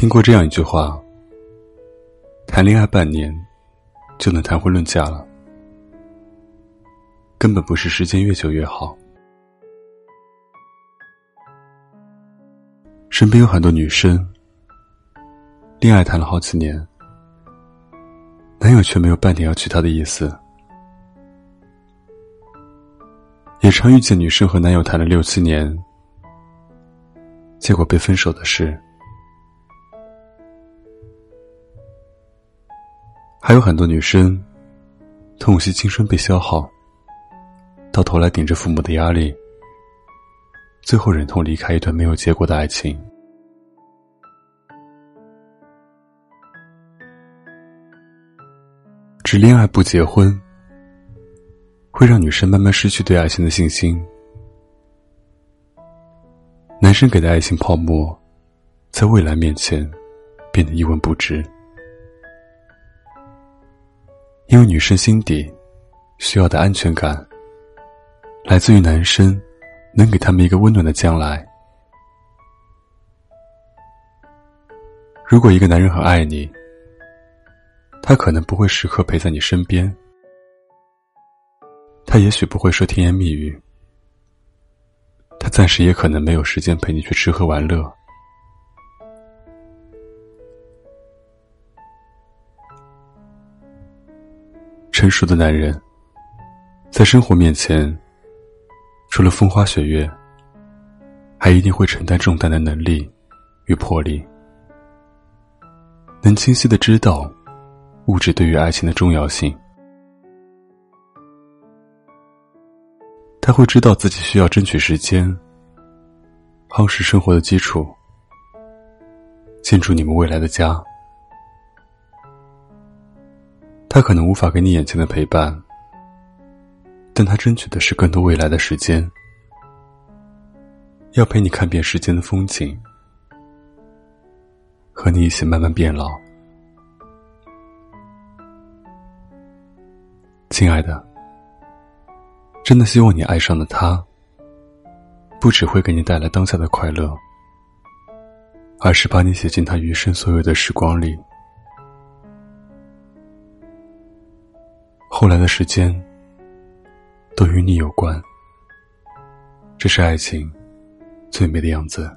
听过这样一句话：谈恋爱半年就能谈婚论嫁了，根本不是时间越久越好。身边有很多女生，恋爱谈了好几年，男友却没有半点要娶她的意思。也常遇见女生和男友谈了六七年，结果被分手的事。还有很多女生，痛惜青春被消耗，到头来顶着父母的压力，最后忍痛离开一段没有结果的爱情。只恋爱不结婚，会让女生慢慢失去对爱情的信心。男生给的爱情泡沫，在未来面前，变得一文不值。因为女生心底需要的安全感，来自于男生能给他们一个温暖的将来。如果一个男人很爱你，他可能不会时刻陪在你身边，他也许不会说甜言蜜语，他暂时也可能没有时间陪你去吃喝玩乐。成熟的男人，在生活面前，除了风花雪月，还一定会承担重担的能力与魄力，能清晰的知道物质对于爱情的重要性。他会知道自己需要争取时间，夯实生活的基础，建筑你们未来的家。他可能无法给你眼前的陪伴，但他争取的是更多未来的时间，要陪你看遍世间的风景，和你一起慢慢变老。亲爱的，真的希望你爱上的他，不只会给你带来当下的快乐，而是把你写进他余生所有的时光里。后来的时间，都与你有关。这是爱情最美的样子。